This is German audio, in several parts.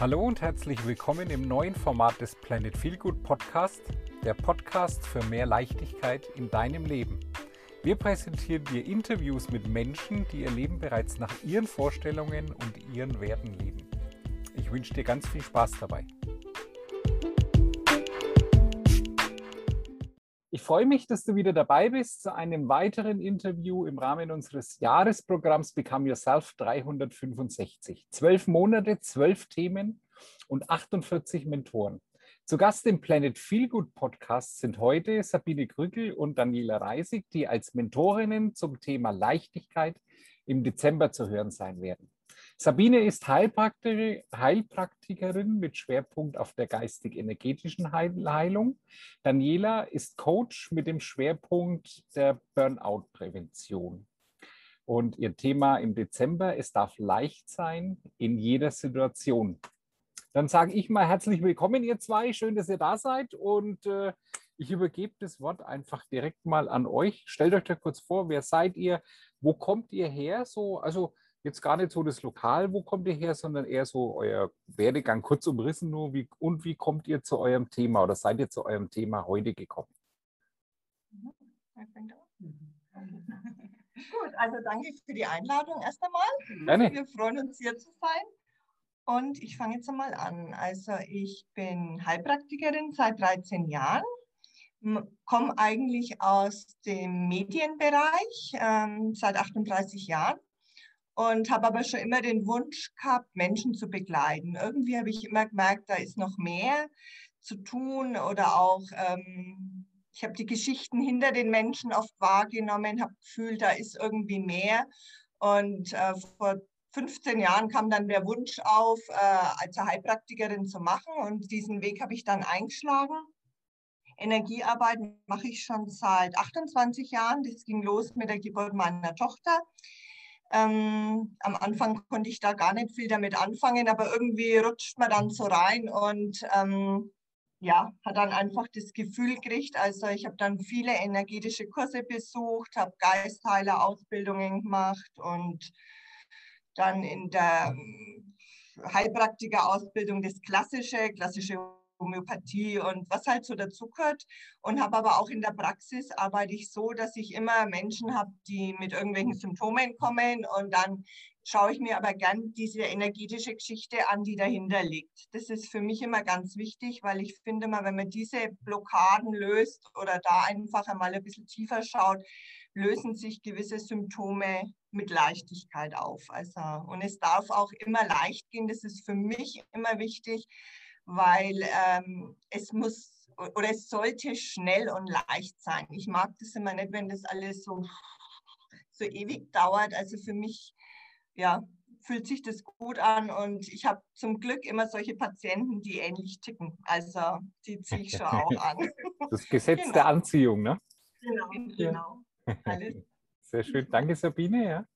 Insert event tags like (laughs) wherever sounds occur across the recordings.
Hallo und herzlich willkommen im neuen Format des Planet Feelgood Podcast, der Podcast für mehr Leichtigkeit in deinem Leben. Wir präsentieren dir Interviews mit Menschen, die ihr Leben bereits nach ihren Vorstellungen und ihren Werten leben. Ich wünsche dir ganz viel Spaß dabei. Ich freue mich, dass du wieder dabei bist zu einem weiteren Interview im Rahmen unseres Jahresprogramms Become Yourself 365. Zwölf Monate, zwölf Themen und 48 Mentoren. Zu Gast im Planet Feelgood Podcast sind heute Sabine Krückel und Daniela Reisig, die als Mentorinnen zum Thema Leichtigkeit im Dezember zu hören sein werden. Sabine ist Heilpraktikerin, Heilpraktikerin mit Schwerpunkt auf der geistig-energetischen Heilung. Daniela ist Coach mit dem Schwerpunkt der Burnout-Prävention. Und ihr Thema im Dezember, es darf leicht sein in jeder Situation. Dann sage ich mal herzlich willkommen, ihr zwei. Schön, dass ihr da seid. Und äh, ich übergebe das Wort einfach direkt mal an euch. Stellt euch da kurz vor, wer seid ihr? Wo kommt ihr her? So, also jetzt gar nicht so das Lokal, wo kommt ihr her, sondern eher so euer Werdegang kurz umrissen nur. Wie, und wie kommt ihr zu eurem Thema oder seid ihr zu eurem Thema heute gekommen? Mhm. (laughs) Gut, also danke für die Einladung erst einmal. Gerne. Wir freuen uns hier zu sein. Und ich fange jetzt einmal an. Also ich bin Heilpraktikerin seit 13 Jahren, komme eigentlich aus dem Medienbereich ähm, seit 38 Jahren und habe aber schon immer den Wunsch gehabt, Menschen zu begleiten. Irgendwie habe ich immer gemerkt, da ist noch mehr zu tun oder auch, ähm, ich habe die Geschichten hinter den Menschen oft wahrgenommen, habe gefühlt, da ist irgendwie mehr. Und äh, vor 15 Jahren kam dann der Wunsch auf, äh, als Heilpraktikerin zu machen und diesen Weg habe ich dann eingeschlagen. Energiearbeit mache ich schon seit 28 Jahren. Das ging los mit der Geburt meiner Tochter. Ähm, am Anfang konnte ich da gar nicht viel damit anfangen, aber irgendwie rutscht man dann so rein und ähm, ja, hat dann einfach das Gefühl gekriegt. Also ich habe dann viele energetische Kurse besucht, habe Geistheiler-Ausbildungen gemacht und dann in der ähm, Heilpraktiker-Ausbildung das Klassische, klassische Homöopathie und was halt so dazugehört. Und habe aber auch in der Praxis arbeite ich so, dass ich immer Menschen habe, die mit irgendwelchen Symptomen kommen und dann schaue ich mir aber gern diese energetische Geschichte an, die dahinter liegt. Das ist für mich immer ganz wichtig, weil ich finde mal, wenn man diese Blockaden löst oder da einfach einmal ein bisschen tiefer schaut, lösen sich gewisse Symptome mit Leichtigkeit auf. Also, und es darf auch immer leicht gehen. Das ist für mich immer wichtig, weil ähm, es muss oder es sollte schnell und leicht sein. Ich mag das immer nicht, wenn das alles so, so ewig dauert. Also für mich, ja, fühlt sich das gut an und ich habe zum Glück immer solche Patienten, die ähnlich ticken. Also die ziehe ich schon (laughs) auch an. Das Gesetz genau. der Anziehung, ne? Genau, genau. Alles. (laughs) Sehr schön. Danke, Sabine. Ja.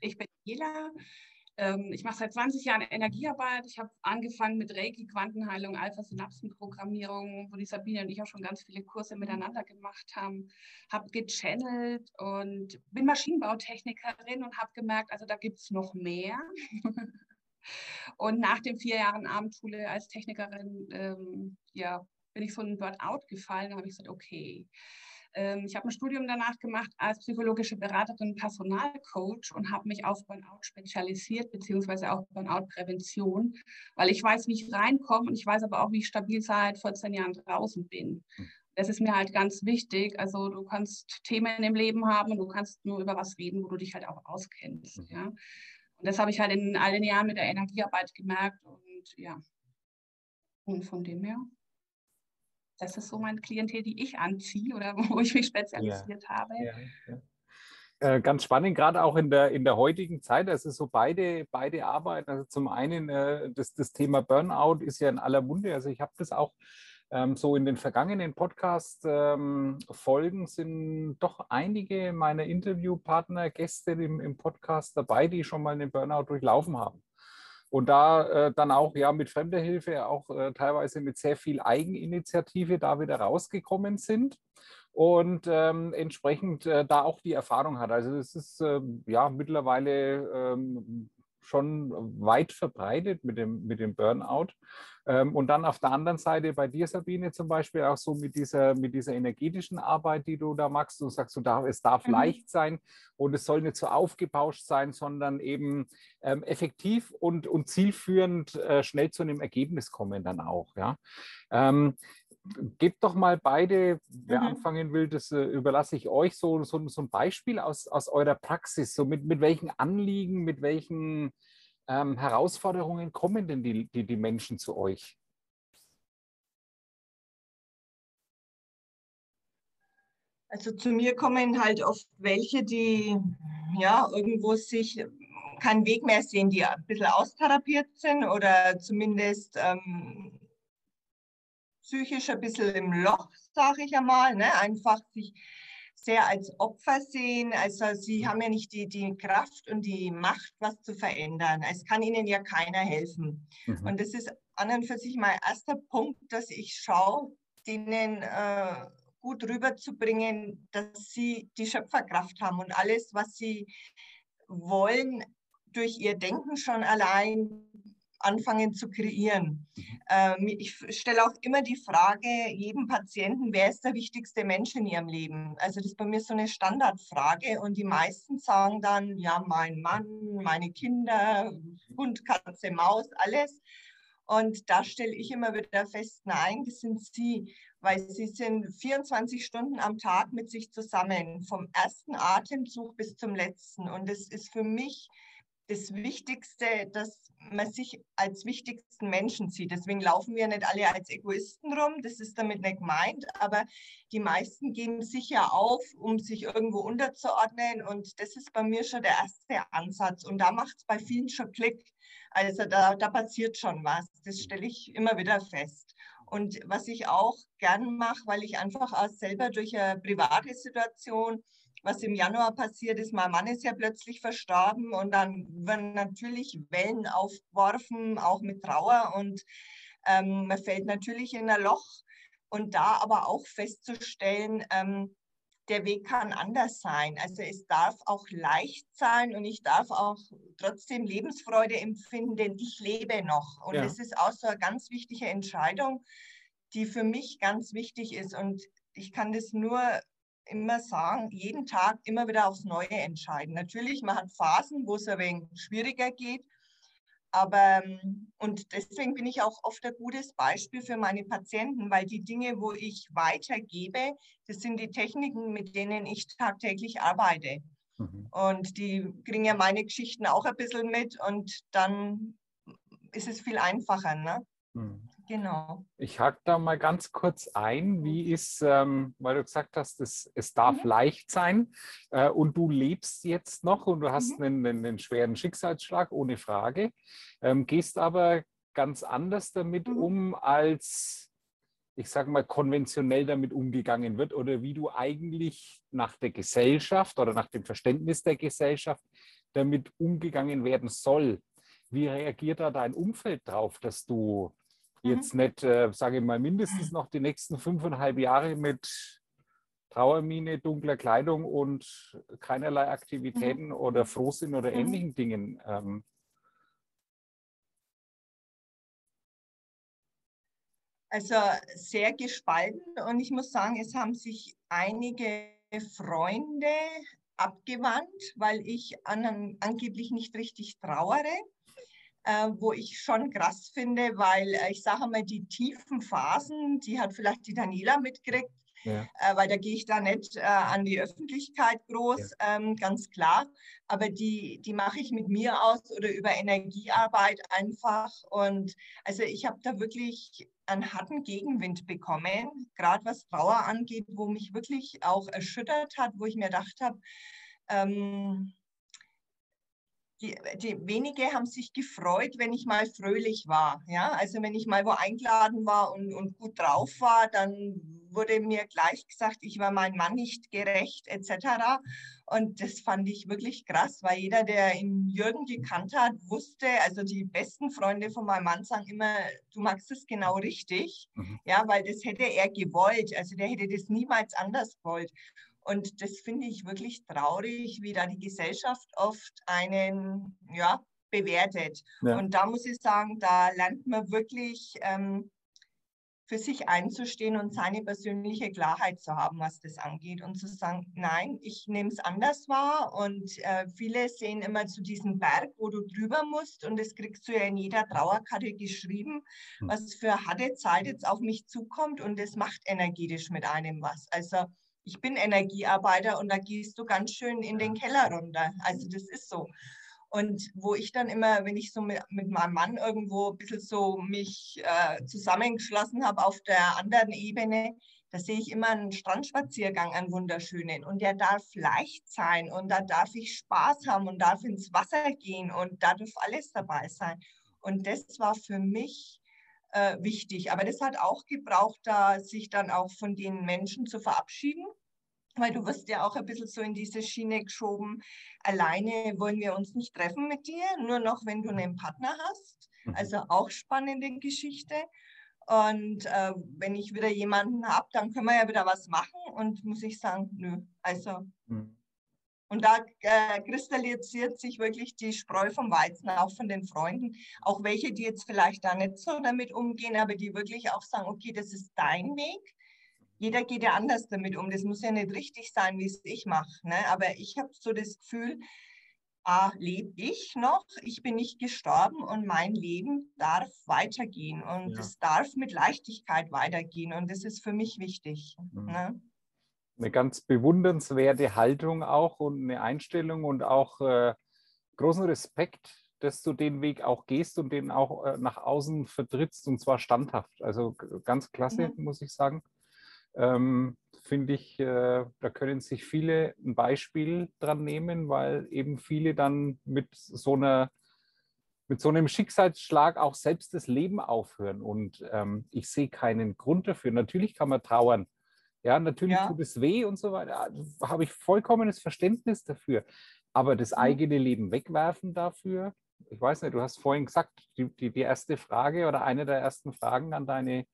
Ich bin Jela, ähm, ich mache seit 20 Jahren Energiearbeit. Ich habe angefangen mit Reiki, Quantenheilung, Alpha-Synapsenprogrammierung, wo die Sabine und ich auch schon ganz viele Kurse miteinander gemacht haben. Habe gechannelt und bin Maschinenbautechnikerin und habe gemerkt, also da gibt es noch mehr. (laughs) und nach den vier Jahren Abendschule als Technikerin ähm, ja, bin ich so in Burnout gefallen. Da habe ich gesagt, okay, ähm, ich habe ein Studium danach gemacht als psychologische Beraterin und Personalcoach und habe mich auf Burnout spezialisiert, beziehungsweise auch Burnout-Prävention, weil ich weiß, wie ich reinkomme und ich weiß aber auch, wie ich stabil seit 14 Jahren draußen bin. Hm. Das ist mir halt ganz wichtig. Also du kannst Themen im Leben haben und du kannst nur über was reden, wo du dich halt auch auskennst. Mhm. Ja? Und das habe ich halt in all den Jahren mit der Energiearbeit gemerkt und ja. Und von dem her das ist so mein Klientel, die ich anziehe oder (laughs) wo ich mich spezialisiert ja. habe. Ja, ja. Äh, ganz spannend, gerade auch in der, in der heutigen Zeit. Also so beide, beide arbeiten. Also zum einen äh, das, das Thema Burnout ist ja in aller Munde. Also ich habe das auch ähm, so in den vergangenen Podcast-Folgen ähm, sind doch einige meiner Interviewpartner, Gäste im, im Podcast dabei, die schon mal einen Burnout durchlaufen haben. Und da äh, dann auch ja mit fremder Hilfe, auch äh, teilweise mit sehr viel Eigeninitiative da wieder rausgekommen sind und ähm, entsprechend äh, da auch die Erfahrung hat. Also es ist ähm, ja mittlerweile ähm, schon weit verbreitet mit dem, mit dem Burnout. Ähm, und dann auf der anderen Seite bei dir, Sabine, zum Beispiel auch so mit dieser, mit dieser energetischen Arbeit, die du da machst. Du sagst, du darf, es darf mhm. leicht sein und es soll nicht so aufgebauscht sein, sondern eben ähm, effektiv und, und zielführend äh, schnell zu einem Ergebnis kommen dann auch. Ja. Ähm, gebt doch mal beide, wer mhm. anfangen will, das äh, überlasse ich euch, so, so, so ein Beispiel aus, aus eurer Praxis. So mit, mit welchen Anliegen, mit welchen ähm, Herausforderungen kommen denn die, die, die Menschen zu euch? Also zu mir kommen halt oft welche, die ja irgendwo sich keinen Weg mehr sehen, die ein bisschen austherapiert sind oder zumindest ähm, psychisch ein bisschen im Loch, sage ich einmal, ne? einfach sich sehr als Opfer sehen. Also sie haben ja nicht die, die Kraft und die Macht, was zu verändern. Es kann ihnen ja keiner helfen. Mhm. Und das ist an und für sich mein erster Punkt, dass ich schaue, denen äh, gut rüberzubringen, dass sie die Schöpferkraft haben und alles, was sie wollen, durch ihr Denken schon allein anfangen zu kreieren. Mhm. Ähm, ich stelle auch immer die Frage jedem Patienten, wer ist der wichtigste Mensch in ihrem Leben? Also das ist bei mir so eine Standardfrage und die meisten sagen dann, ja, mein Mann, meine Kinder, Hund, Katze, Maus, alles. Und da stelle ich immer wieder fest, nein, das sind sie, weil sie sind 24 Stunden am Tag mit sich zusammen, vom ersten Atemzug bis zum letzten. Und das ist für mich das Wichtigste, dass man sich als wichtigsten Menschen sieht. Deswegen laufen wir nicht alle als Egoisten rum, das ist damit nicht gemeint, aber die meisten geben sich ja auf, um sich irgendwo unterzuordnen und das ist bei mir schon der erste Ansatz und da macht es bei vielen schon Klick. Also da, da passiert schon was, das stelle ich immer wieder fest. Und was ich auch gern mache, weil ich einfach auch selber durch eine private Situation was im Januar passiert ist. Mein Mann ist ja plötzlich verstorben und dann werden natürlich Wellen aufgeworfen, auch mit Trauer und ähm, man fällt natürlich in ein Loch. Und da aber auch festzustellen, ähm, der Weg kann anders sein. Also es darf auch leicht sein und ich darf auch trotzdem Lebensfreude empfinden, denn ich lebe noch. Und ja. das ist auch so eine ganz wichtige Entscheidung, die für mich ganz wichtig ist. Und ich kann das nur immer sagen, jeden Tag immer wieder aufs Neue entscheiden. Natürlich, man hat Phasen, wo es ein wenig schwieriger geht, aber und deswegen bin ich auch oft ein gutes Beispiel für meine Patienten, weil die Dinge, wo ich weitergebe, das sind die Techniken, mit denen ich tagtäglich arbeite. Mhm. Und die kriegen ja meine Geschichten auch ein bisschen mit und dann ist es viel einfacher. Ne? Mhm. Genau. Ich hake da mal ganz kurz ein. Wie ist, ähm, weil du gesagt hast, es, es darf mhm. leicht sein äh, und du lebst jetzt noch und du hast mhm. einen, einen, einen, schweren Schicksalsschlag, ohne Frage, ähm, gehst aber ganz anders damit mhm. um, als ich sage mal, konventionell damit umgegangen wird oder wie du eigentlich nach der Gesellschaft oder nach dem Verständnis der Gesellschaft damit umgegangen werden soll. Wie reagiert da dein Umfeld drauf, dass du. Jetzt nicht, äh, sage ich mal, mindestens noch die nächsten fünfeinhalb Jahre mit Trauermine, dunkler Kleidung und keinerlei Aktivitäten mhm. oder Frohsinn oder mhm. ähnlichen Dingen. Ähm. Also sehr gespalten und ich muss sagen, es haben sich einige Freunde abgewandt, weil ich an, angeblich nicht richtig trauere äh, wo ich schon krass finde, weil äh, ich sage mal, die tiefen Phasen, die hat vielleicht die Daniela mitgekriegt, ja. Äh, weil da gehe ich da nicht äh, an die Öffentlichkeit groß, ja. ähm, ganz klar. Aber die, die mache ich mit mir aus oder über Energiearbeit einfach. Und also ich habe da wirklich einen harten Gegenwind bekommen, gerade was Trauer angeht, wo mich wirklich auch erschüttert hat, wo ich mir gedacht habe, ähm, die, die wenige haben sich gefreut, wenn ich mal fröhlich war. Ja? Also wenn ich mal wo eingeladen war und, und gut drauf war, dann wurde mir gleich gesagt, ich war meinem Mann nicht gerecht etc. Und das fand ich wirklich krass, weil jeder, der ihn Jürgen gekannt hat, wusste, also die besten Freunde von meinem Mann sagen immer, du magst es genau richtig, mhm. ja, weil das hätte er gewollt, also der hätte das niemals anders gewollt. Und das finde ich wirklich traurig, wie da die Gesellschaft oft einen ja, bewertet. Ja. Und da muss ich sagen, da lernt man wirklich ähm, für sich einzustehen und seine persönliche Klarheit zu haben, was das angeht und zu sagen, nein, ich nehme es anders wahr und äh, viele sehen immer zu diesem Berg, wo du drüber musst und das kriegst du ja in jeder Trauerkarte geschrieben, hm. was für harte Zeit jetzt auf mich zukommt und das macht energetisch mit einem was. Also ich bin Energiearbeiter und da gehst du ganz schön in den Keller runter. Also das ist so. Und wo ich dann immer, wenn ich so mit, mit meinem Mann irgendwo ein bisschen so mich äh, zusammengeschlossen habe auf der anderen Ebene, da sehe ich immer einen Strandspaziergang, einen wunderschönen. Und der darf leicht sein und da darf ich Spaß haben und darf ins Wasser gehen und da darf alles dabei sein. Und das war für mich äh, wichtig. Aber das hat auch gebraucht, da sich dann auch von den Menschen zu verabschieden weil du wirst ja auch ein bisschen so in diese Schiene geschoben. Alleine wollen wir uns nicht treffen mit dir, nur noch, wenn du einen Partner hast. Mhm. Also auch spannende Geschichte. Und äh, wenn ich wieder jemanden habe, dann können wir ja wieder was machen. Und muss ich sagen, nö. Also. Mhm. Und da äh, kristallisiert sich wirklich die Spreu vom Weizen, auch von den Freunden. Auch welche, die jetzt vielleicht da nicht so damit umgehen, aber die wirklich auch sagen, okay, das ist dein Weg jeder geht ja anders damit um. Das muss ja nicht richtig sein, wie es ich mache. Ne? Aber ich habe so das Gefühl, A, lebe ich noch, ich bin nicht gestorben und mein Leben darf weitergehen und ja. es darf mit Leichtigkeit weitergehen und das ist für mich wichtig. Mhm. Ne? Eine ganz bewundernswerte Haltung auch und eine Einstellung und auch äh, großen Respekt, dass du den Weg auch gehst und den auch äh, nach außen vertrittst und zwar standhaft. Also ganz klasse, mhm. muss ich sagen ähm, finde ich, äh, da können sich viele ein Beispiel dran nehmen, weil eben viele dann mit so einer mit so einem Schicksalsschlag auch selbst das Leben aufhören. Und ähm, ich sehe keinen Grund dafür. Natürlich kann man trauern. Ja, natürlich ja. tut es weh und so weiter. Da habe ich vollkommenes Verständnis dafür. Aber das mhm. eigene Leben wegwerfen dafür, ich weiß nicht, du hast vorhin gesagt, die, die, die erste Frage oder eine der ersten Fragen an deine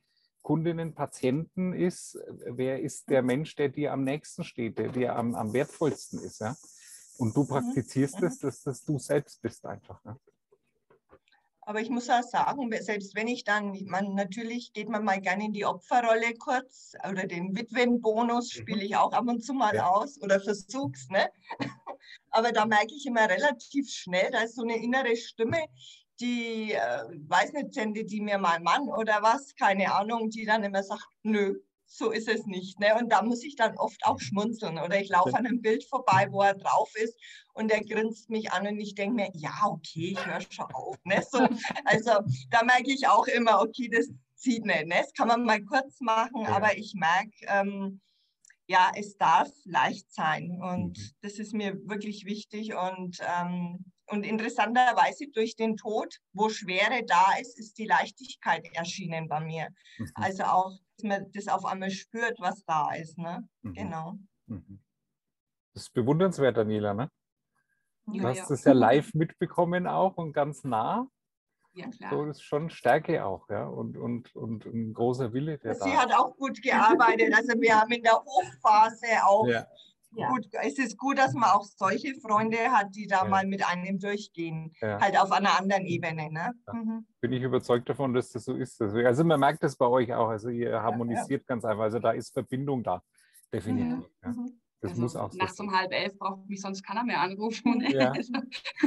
Kundinnen, Patienten ist, wer ist der Mensch, der dir am nächsten steht, der dir am, am wertvollsten ist. Ja? Und du mhm. praktizierst es, dass das du selbst bist einfach. Ja? Aber ich muss auch sagen, selbst wenn ich dann, man natürlich geht man mal gerne in die Opferrolle kurz oder den Witwenbonus mhm. spiele ich auch ab und zu mal ja. aus oder versuch's, ne? (laughs) Aber da merke ich immer relativ schnell, da ist so eine innere Stimme, die, äh, weiß nicht, sendet die mir mal Mann oder was, keine Ahnung, die dann immer sagt, nö, so ist es nicht. Ne? Und da muss ich dann oft auch schmunzeln. Oder ich laufe an einem Bild vorbei, wo er drauf ist und er grinst mich an und ich denke mir, ja, okay, ich höre schon auf. Ne? So, (laughs) also da merke ich auch immer, okay, das zieht nicht. Ne? Das kann man mal kurz machen, ja. aber ich merke, ähm, ja, es darf leicht sein und mhm. das ist mir wirklich wichtig und ähm, und interessanterweise durch den Tod, wo Schwere da ist, ist die Leichtigkeit erschienen bei mir. Mhm. Also auch, dass man das auf einmal spürt, was da ist. Ne? Mhm. Genau. Mhm. Das ist bewundernswert, Daniela. Ne? Du ja, hast ja. das ja live mitbekommen auch und ganz nah. Ja, klar. So, das ist schon Stärke auch, ja, und, und, und ein großer Wille. Der Sie da hat auch gut gearbeitet. Also wir haben in der Hochphase auch ja ja. gut, es ist gut, dass man auch solche Freunde hat, die da ja. mal mit einem durchgehen, ja. halt auf einer anderen Ebene. Ne? Mhm. Bin ich überzeugt davon, dass das so ist. Also man merkt das bei euch auch, also ihr harmonisiert ganz einfach, also da ist Verbindung da, definitiv. Mhm. Das also muss auch Nachts so um halb elf braucht mich sonst keiner mehr anrufen. (laughs) Ja,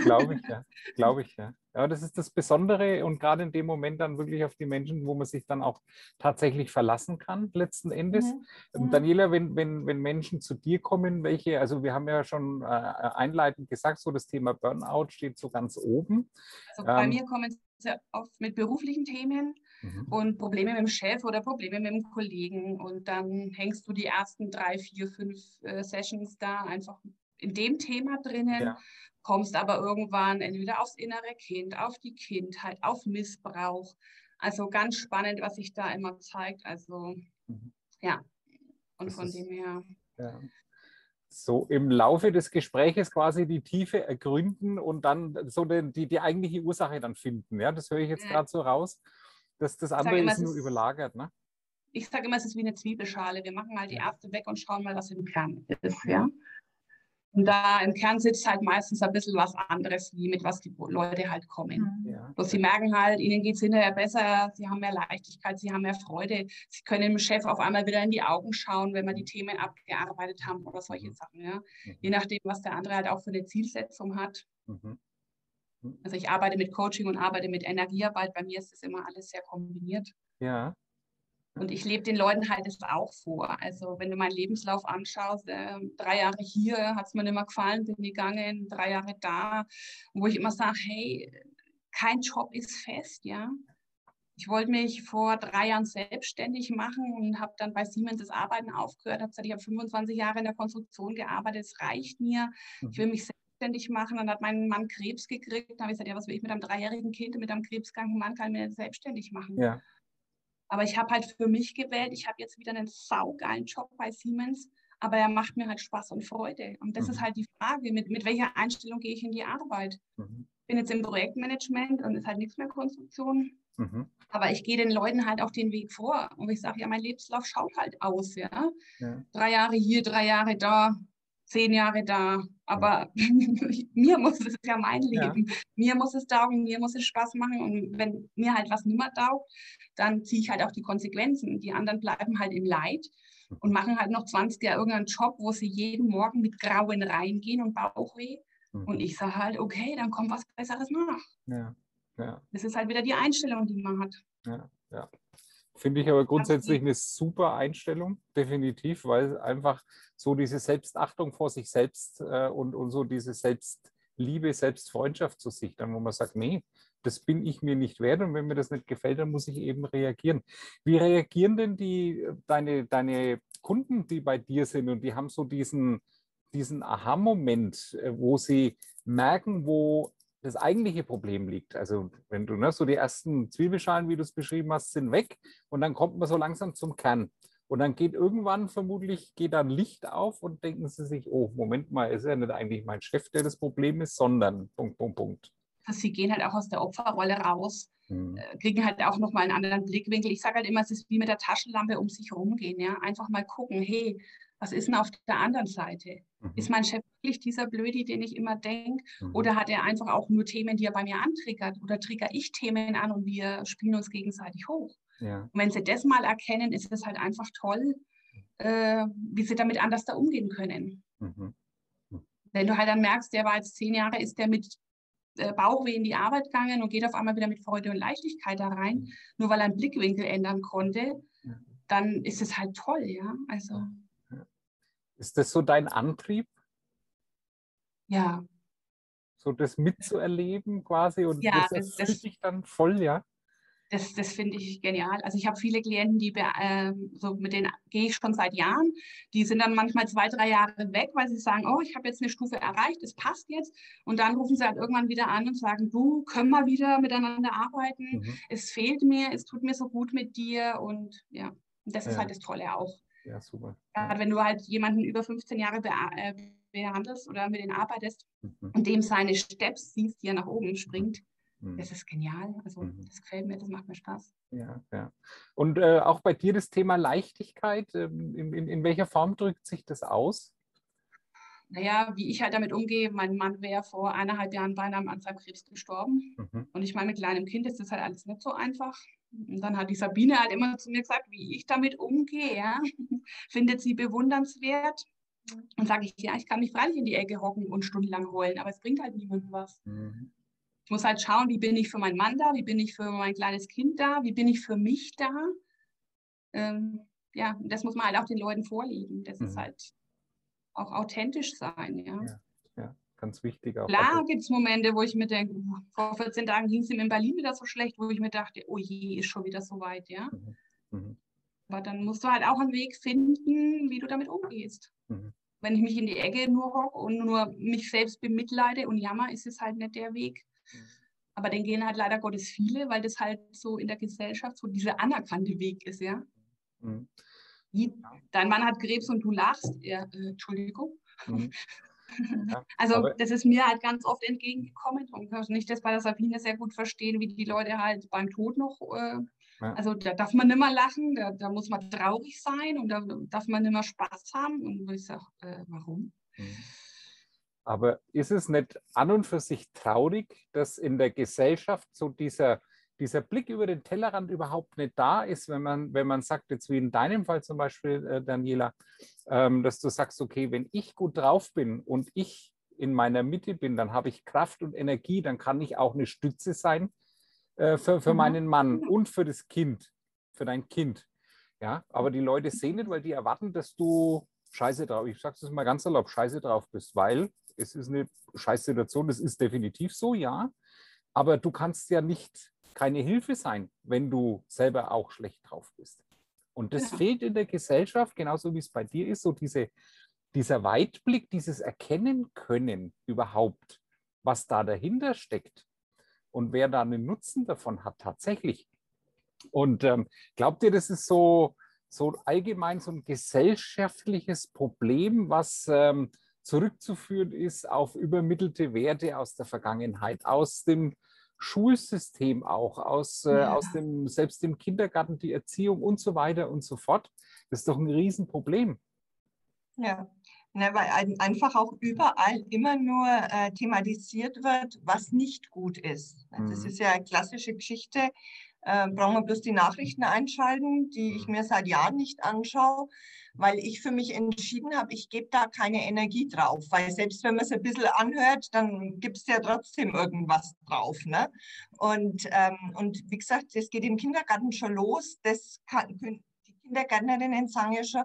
glaube ich, ja. (laughs) Glaube ich, ja. Ja, das ist das Besondere und gerade in dem Moment dann wirklich auf die Menschen, wo man sich dann auch tatsächlich verlassen kann, letzten Endes. Mhm. Ähm, mhm. Daniela, wenn, wenn, wenn Menschen zu dir kommen, welche, also wir haben ja schon äh, einleitend gesagt, so das Thema Burnout steht so ganz oben. Also bei ähm, mir kommen sehr oft mit beruflichen Themen mhm. und Probleme mit dem Chef oder Probleme mit dem Kollegen. Und dann hängst du die ersten drei, vier, fünf äh, Sessions da einfach in dem Thema drinnen, ja. kommst aber irgendwann entweder aufs innere Kind, auf die Kindheit, auf Missbrauch. Also ganz spannend, was sich da immer zeigt. Also mhm. ja, und das von ist, dem her. Ja so im Laufe des Gespräches quasi die Tiefe ergründen und dann so die, die, eigentliche Ursache dann finden. Ja, das höre ich jetzt gerade so raus, dass das andere immer, ist nur ist, überlagert. Ne? Ich sage immer, es ist wie eine Zwiebelschale. Wir machen mal die Erste weg und schauen mal, was im Kern ist. Ja? Und da im Kern sitzt halt meistens ein bisschen was anderes, wie mit was die Leute halt kommen. Ja. Bloß sie merken halt, ihnen geht es hinterher besser, sie haben mehr Leichtigkeit, sie haben mehr Freude, sie können dem Chef auf einmal wieder in die Augen schauen, wenn wir die Themen abgearbeitet haben oder solche mhm. Sachen. Ja. Mhm. Je nachdem, was der andere halt auch für eine Zielsetzung hat. Mhm. Also ich arbeite mit Coaching und arbeite mit Energiearbeit. Bei mir ist das immer alles sehr kombiniert. Ja. Und ich lebe den Leuten halt das auch vor. Also wenn du meinen Lebenslauf anschaust, äh, drei Jahre hier hat es mir nicht mehr gefallen, bin gegangen, drei Jahre da, wo ich immer sage, hey, kein Job ist fest, ja. Ich wollte mich vor drei Jahren selbstständig machen und habe dann bei Siemens das Arbeiten aufgehört. Habe gesagt, ich habe 25 Jahre in der Konstruktion gearbeitet, es reicht mir. Ich will mhm. mich selbstständig machen. Dann hat mein Mann Krebs gekriegt. Dann habe ich gesagt, ja, was will ich mit einem dreijährigen Kind, mit einem krebskranken Mann, kann ich mir selbstständig machen. Ja. Aber ich habe halt für mich gewählt, ich habe jetzt wieder einen saugeilen Job bei Siemens, aber er macht mir halt Spaß und Freude. Und das mhm. ist halt die Frage, mit, mit welcher Einstellung gehe ich in die Arbeit? Mhm. Ich bin jetzt im Projektmanagement und ist halt nichts mehr Konstruktion. Mhm. Aber ich gehe den Leuten halt auch den Weg vor. Und ich sage, ja, mein Lebenslauf schaut halt aus, ja? ja. Drei Jahre hier, drei Jahre da, zehn Jahre da. Aber (laughs) mir muss es ja mein Leben. Ja. Mir muss es taugen, mir muss es Spaß machen. Und wenn mir halt was nimmer taugt, dann ziehe ich halt auch die Konsequenzen. Die anderen bleiben halt im Leid und machen halt noch 20 Jahre irgendeinen Job, wo sie jeden Morgen mit Grauen reingehen und Bauchweh. Mhm. Und ich sage halt, okay, dann kommt was Besseres nach. Ja. Ja. Das ist halt wieder die Einstellung, die man hat. Ja, ja. Finde ich aber grundsätzlich eine super Einstellung, definitiv, weil einfach so diese Selbstachtung vor sich selbst äh, und, und so diese Selbstliebe, Selbstfreundschaft zu sich, dann wo man sagt, nee, das bin ich mir nicht wert und wenn mir das nicht gefällt, dann muss ich eben reagieren. Wie reagieren denn die, deine, deine Kunden, die bei dir sind und die haben so diesen, diesen Aha-Moment, äh, wo sie merken, wo das eigentliche Problem liegt. Also wenn du ne, so die ersten Zwiebelschalen, wie du es beschrieben hast, sind weg und dann kommt man so langsam zum Kern. Und dann geht irgendwann vermutlich geht dann Licht auf und denken sie sich, oh, Moment mal, ist ja nicht eigentlich mein Chef, der das Problem ist, sondern Punkt, Punkt, Punkt. Sie gehen halt auch aus der Opferrolle raus, mhm. kriegen halt auch nochmal einen anderen Blickwinkel. Ich sage halt immer, es ist wie mit der Taschenlampe um sich rumgehen. Ja? Einfach mal gucken, hey, was ist denn auf der anderen Seite? Mhm. Ist mein Chef wirklich dieser Blödi, den ich immer denke? Mhm. Oder hat er einfach auch nur Themen, die er bei mir antriggert? Oder trigger ich Themen an und wir spielen uns gegenseitig hoch? Ja. Und wenn sie das mal erkennen, ist es halt einfach toll, äh, wie sie damit anders da umgehen können. Mhm. mhm. Wenn du halt dann merkst, der war jetzt zehn Jahre, ist der mit äh, Bauchweh in die Arbeit gegangen und geht auf einmal wieder mit Freude und Leichtigkeit da rein, mhm. nur weil er einen Blickwinkel ändern konnte, dann ist es halt toll, ja. Also. Ist das so dein Antrieb? Ja. So das mitzuerleben quasi und ja, das erfüllt dich dann voll, ja? Das, das finde ich genial. Also ich habe viele Klienten, die äh, so mit denen gehe ich schon seit Jahren. Die sind dann manchmal zwei, drei Jahre weg, weil sie sagen, oh, ich habe jetzt eine Stufe erreicht, es passt jetzt. Und dann rufen sie halt irgendwann wieder an und sagen, du, können wir wieder miteinander arbeiten? Mhm. Es fehlt mir, es tut mir so gut mit dir. Und ja, das ist ja. halt das Tolle auch. Ja, super. Gerade wenn du halt jemanden über 15 Jahre be äh, behandelst oder mit denen arbeitest mhm. und dem seine Steps siehst, die er nach oben springt, mhm. das ist genial. Also mhm. das gefällt mir, das macht mir Spaß. Ja, ja. Und äh, auch bei dir das Thema Leichtigkeit, äh, in, in, in welcher Form drückt sich das aus? naja, wie ich halt damit umgehe, mein Mann wäre vor eineinhalb Jahren beinahe an seinem Krebs gestorben. Mhm. Und ich meine, mit kleinem Kind ist das halt alles nicht so einfach. Und dann hat die Sabine halt immer zu mir gesagt, wie ich damit umgehe. Ja? (laughs) Findet sie bewundernswert. Und sage ich, ja, ich kann mich freilich in die Ecke hocken und stundenlang heulen, aber es bringt halt niemandem was. Mhm. Ich muss halt schauen, wie bin ich für meinen Mann da, wie bin ich für mein kleines Kind da, wie bin ich für mich da. Ähm, ja, das muss man halt auch den Leuten vorlegen. Das mhm. ist halt auch authentisch sein. Ja, ja, ja ganz wichtig. Auch Klar also gibt es Momente, wo ich mir denke, vor 14 Tagen ging es ihm in Berlin wieder so schlecht, wo ich mir dachte, oh je, ist schon wieder so weit. Ja? Mhm. Mhm. Aber dann musst du halt auch einen Weg finden, wie du damit umgehst. Mhm. Wenn ich mich in die Ecke nur hocke und nur mich selbst bemitleide und jammer, ist es halt nicht der Weg. Mhm. Aber den gehen halt leider Gottes viele, weil das halt so in der Gesellschaft so dieser anerkannte Weg ist, ja. Mhm. Dein Mann hat Krebs und du lachst. Ja, äh, Entschuldigung. Mhm. (laughs) Ja, (laughs) also das ist mir halt ganz oft entgegengekommen und kann nicht das bei der Sabine sehr gut verstehen, wie die Leute halt beim Tod noch, äh, ja. also da darf man nicht mehr lachen, da, da, muss man traurig sein und da darf man nicht mehr Spaß haben und ich sage, äh, warum? Mhm. Aber ist es nicht an und für sich traurig, dass in der Gesellschaft so dieser, dieser Blick über den Tellerrand überhaupt nicht da ist, wenn man, wenn man sagt, jetzt wie in deinem Fall zum Beispiel, äh, Daniela, ähm, dass du sagst, okay, wenn ich gut drauf bin und ich in meiner Mitte bin, dann habe ich Kraft und Energie, dann kann ich auch eine Stütze sein äh, für, für mhm. meinen Mann und für das Kind, für dein Kind. Ja, aber die Leute sehen nicht, weil die erwarten, dass du scheiße drauf, ich sage es mal ganz erlaubt, scheiße drauf bist, weil es ist eine scheiß Situation, das ist definitiv so, ja, aber du kannst ja nicht keine Hilfe sein, wenn du selber auch schlecht drauf bist. Und das ja. fehlt in der Gesellschaft, genauso wie es bei dir ist, so diese, dieser Weitblick, dieses Erkennen können überhaupt, was da dahinter steckt und wer da einen Nutzen davon hat tatsächlich. Und ähm, glaubt ihr, das ist so, so allgemein so ein gesellschaftliches Problem, was ähm, zurückzuführen ist auf übermittelte Werte aus der Vergangenheit, aus dem Schulsystem auch, aus, äh, ja. aus dem, selbst dem Kindergarten, die Erziehung und so weiter und so fort. Das ist doch ein Riesenproblem. Ja, Ne, weil einfach auch überall immer nur äh, thematisiert wird, was nicht gut ist. Mhm. Das ist ja eine klassische Geschichte. Äh, brauchen wir bloß die Nachrichten einschalten, die ich mhm. mir seit Jahren nicht anschaue, weil ich für mich entschieden habe, ich gebe da keine Energie drauf. Weil selbst wenn man es ein bisschen anhört, dann gibt es ja trotzdem irgendwas drauf. Ne? Und, ähm, und wie gesagt, das geht im Kindergarten schon los. Das kann, die Kindergärtnerinnen sagen ja schon,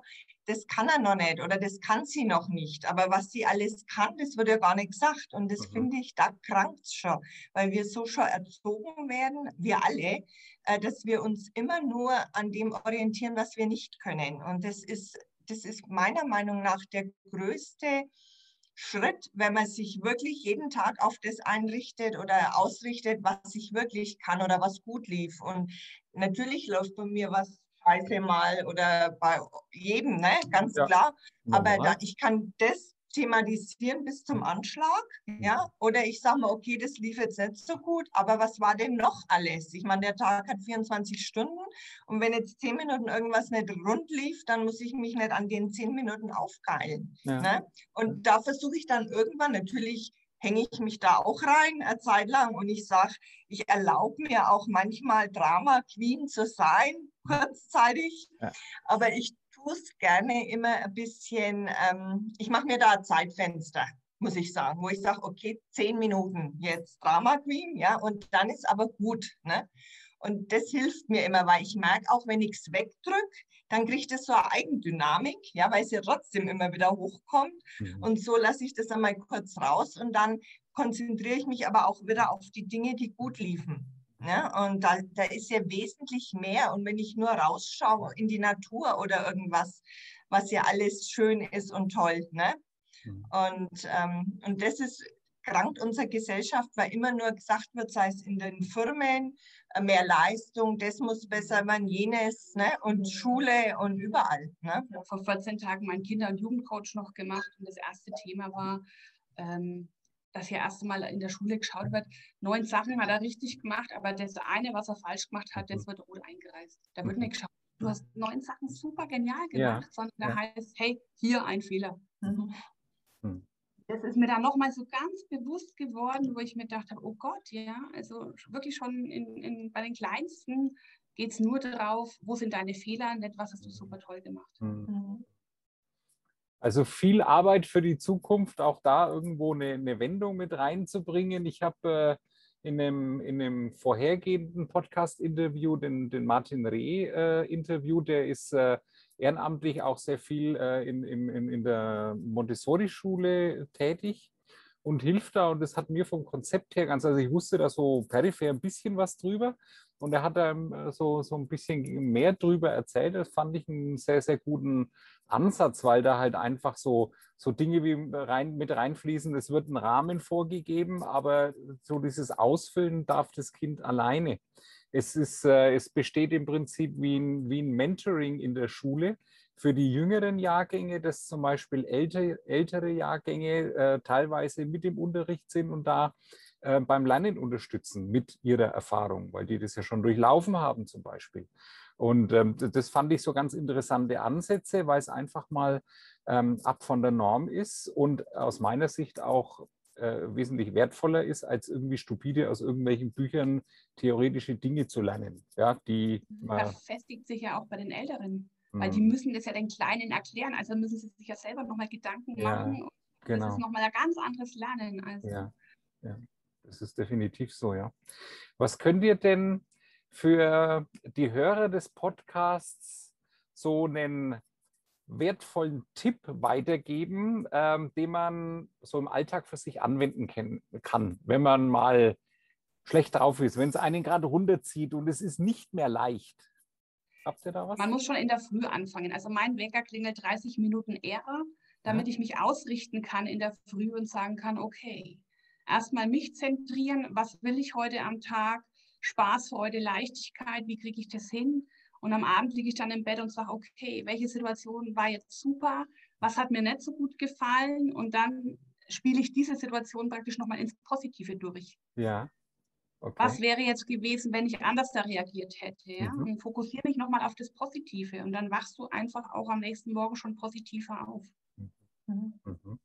das kann er noch nicht oder das kann sie noch nicht. Aber was sie alles kann, das wird ja gar nicht gesagt. Und das mhm. finde ich, da krankt es schon, weil wir so schon erzogen werden, wir alle, äh, dass wir uns immer nur an dem orientieren, was wir nicht können. Und das ist, das ist meiner Meinung nach der größte Schritt, wenn man sich wirklich jeden Tag auf das einrichtet oder ausrichtet, was ich wirklich kann oder was gut lief. Und natürlich läuft bei mir was Mal oder bei jedem, ne? ganz ja. klar. Aber da, ich kann das thematisieren bis zum Anschlag, ja, oder ich sage mal, okay, das lief jetzt nicht so gut, aber was war denn noch alles? Ich meine, der Tag hat 24 Stunden und wenn jetzt 10 Minuten irgendwas nicht rund lief, dann muss ich mich nicht an den 10 Minuten aufgeilen. Ja. Ne? Und da versuche ich dann irgendwann natürlich hänge ich mich da auch rein eine Zeit lang und ich sage, ich erlaube mir auch manchmal Drama Queen zu sein, (laughs) kurzzeitig, ja. aber ich tue es gerne immer ein bisschen, ähm, ich mache mir da ein Zeitfenster, muss ich sagen, wo ich sage, okay, zehn Minuten jetzt Drama Queen, ja, und dann ist aber gut. Ne? Und das hilft mir immer, weil ich merke, auch wenn ich es wegdrücke, dann kriegt es so eine Eigendynamik, ja, weil es ja trotzdem immer wieder hochkommt. Mhm. Und so lasse ich das einmal kurz raus und dann konzentriere ich mich aber auch wieder auf die Dinge, die gut liefen. Ne? Und da, da ist ja wesentlich mehr. Und wenn ich nur rausschaue in die Natur oder irgendwas, was ja alles schön ist und toll. Ne? Mhm. Und, ähm, und das ist krankt unsere Gesellschaft, weil immer nur gesagt wird, sei es in den Firmen, mehr Leistung, das muss besser werden, jenes ne? und mhm. Schule und überall. Ne? Ich habe vor 14 Tagen meinen Kinder- und Jugendcoach noch gemacht und das erste Thema war, ähm, dass hier erst einmal in der Schule geschaut wird, neun Sachen hat er richtig gemacht, aber das eine, was er falsch gemacht hat, das mhm. wird rot eingereist. Da wird mhm. nicht geschaut, du hast neun Sachen super genial gemacht, ja. sondern da ja. heißt, hey, hier ein Fehler. Mhm das ist mir dann nochmal so ganz bewusst geworden, wo ich mir gedacht habe, oh Gott, ja, also wirklich schon in, in, bei den Kleinsten geht es nur darauf, wo sind deine Fehler, nicht was hast du super toll gemacht. Mhm. mhm. Also viel Arbeit für die Zukunft, auch da irgendwo eine, eine Wendung mit reinzubringen. Ich habe äh, in, einem, in einem vorhergehenden Podcast-Interview den, den Martin Reh äh, interviewt, der ist äh, ehrenamtlich auch sehr viel äh, in, in, in der Montessori-Schule tätig und hilft da. Und das hat mir vom Konzept her ganz, also ich wusste da so peripher ein bisschen was drüber. Und er hat da ähm, so, so ein bisschen mehr drüber erzählt. Das fand ich einen sehr, sehr guten Ansatz, weil da halt einfach so, so Dinge wie rein, mit reinfließen. Es wird ein Rahmen vorgegeben, aber so dieses Ausfüllen darf das Kind alleine. Es, ist, äh, es besteht im Prinzip wie ein, wie ein Mentoring in der Schule. für die jüngeren Jahrgänge, dass zum Beispiel ältere, ältere Jahrgänge äh, teilweise mit im Unterricht sind und da äh, beim Lernen unterstützen mit ihrer Erfahrung, weil die das ja schon durchlaufen haben zum Beispiel. Und ähm, das fand ich so ganz interessante Ansätze, weil es einfach mal ähm, ab von der Norm ist und aus meiner Sicht auch äh, wesentlich wertvoller ist, als irgendwie stupide aus irgendwelchen Büchern theoretische Dinge zu lernen. Ja, die, das festigt sich ja auch bei den Älteren. Weil die mhm. müssen das ja den Kleinen erklären, also müssen sie sich ja selber nochmal Gedanken machen. Ja, genau. Das ist nochmal ein ganz anderes Lernen. Also. Ja, ja, das ist definitiv so, ja. Was könnt ihr denn für die Hörer des Podcasts so einen wertvollen Tipp weitergeben, ähm, den man so im Alltag für sich anwenden kann, wenn man mal schlecht drauf ist, wenn es einen gerade runterzieht und es ist nicht mehr leicht. Habt ihr da was? Man muss schon in der Früh anfangen. Also mein Wecker klingelt 30 Minuten eher, damit ja. ich mich ausrichten kann in der Früh und sagen kann, okay, erstmal mich zentrieren, was will ich heute am Tag, Spaß, Freude, Leichtigkeit, wie kriege ich das hin? Und am Abend liege ich dann im Bett und sage, okay, welche Situation war jetzt super, was hat mir nicht so gut gefallen? Und dann spiele ich diese Situation praktisch nochmal ins Positive durch. Ja. Okay. Was wäre jetzt gewesen, wenn ich anders da reagiert hätte? Ja? Mhm. Und fokussiere mich nochmal auf das Positive. Und dann wachst du einfach auch am nächsten Morgen schon positiver auf. Mhm. Mhm.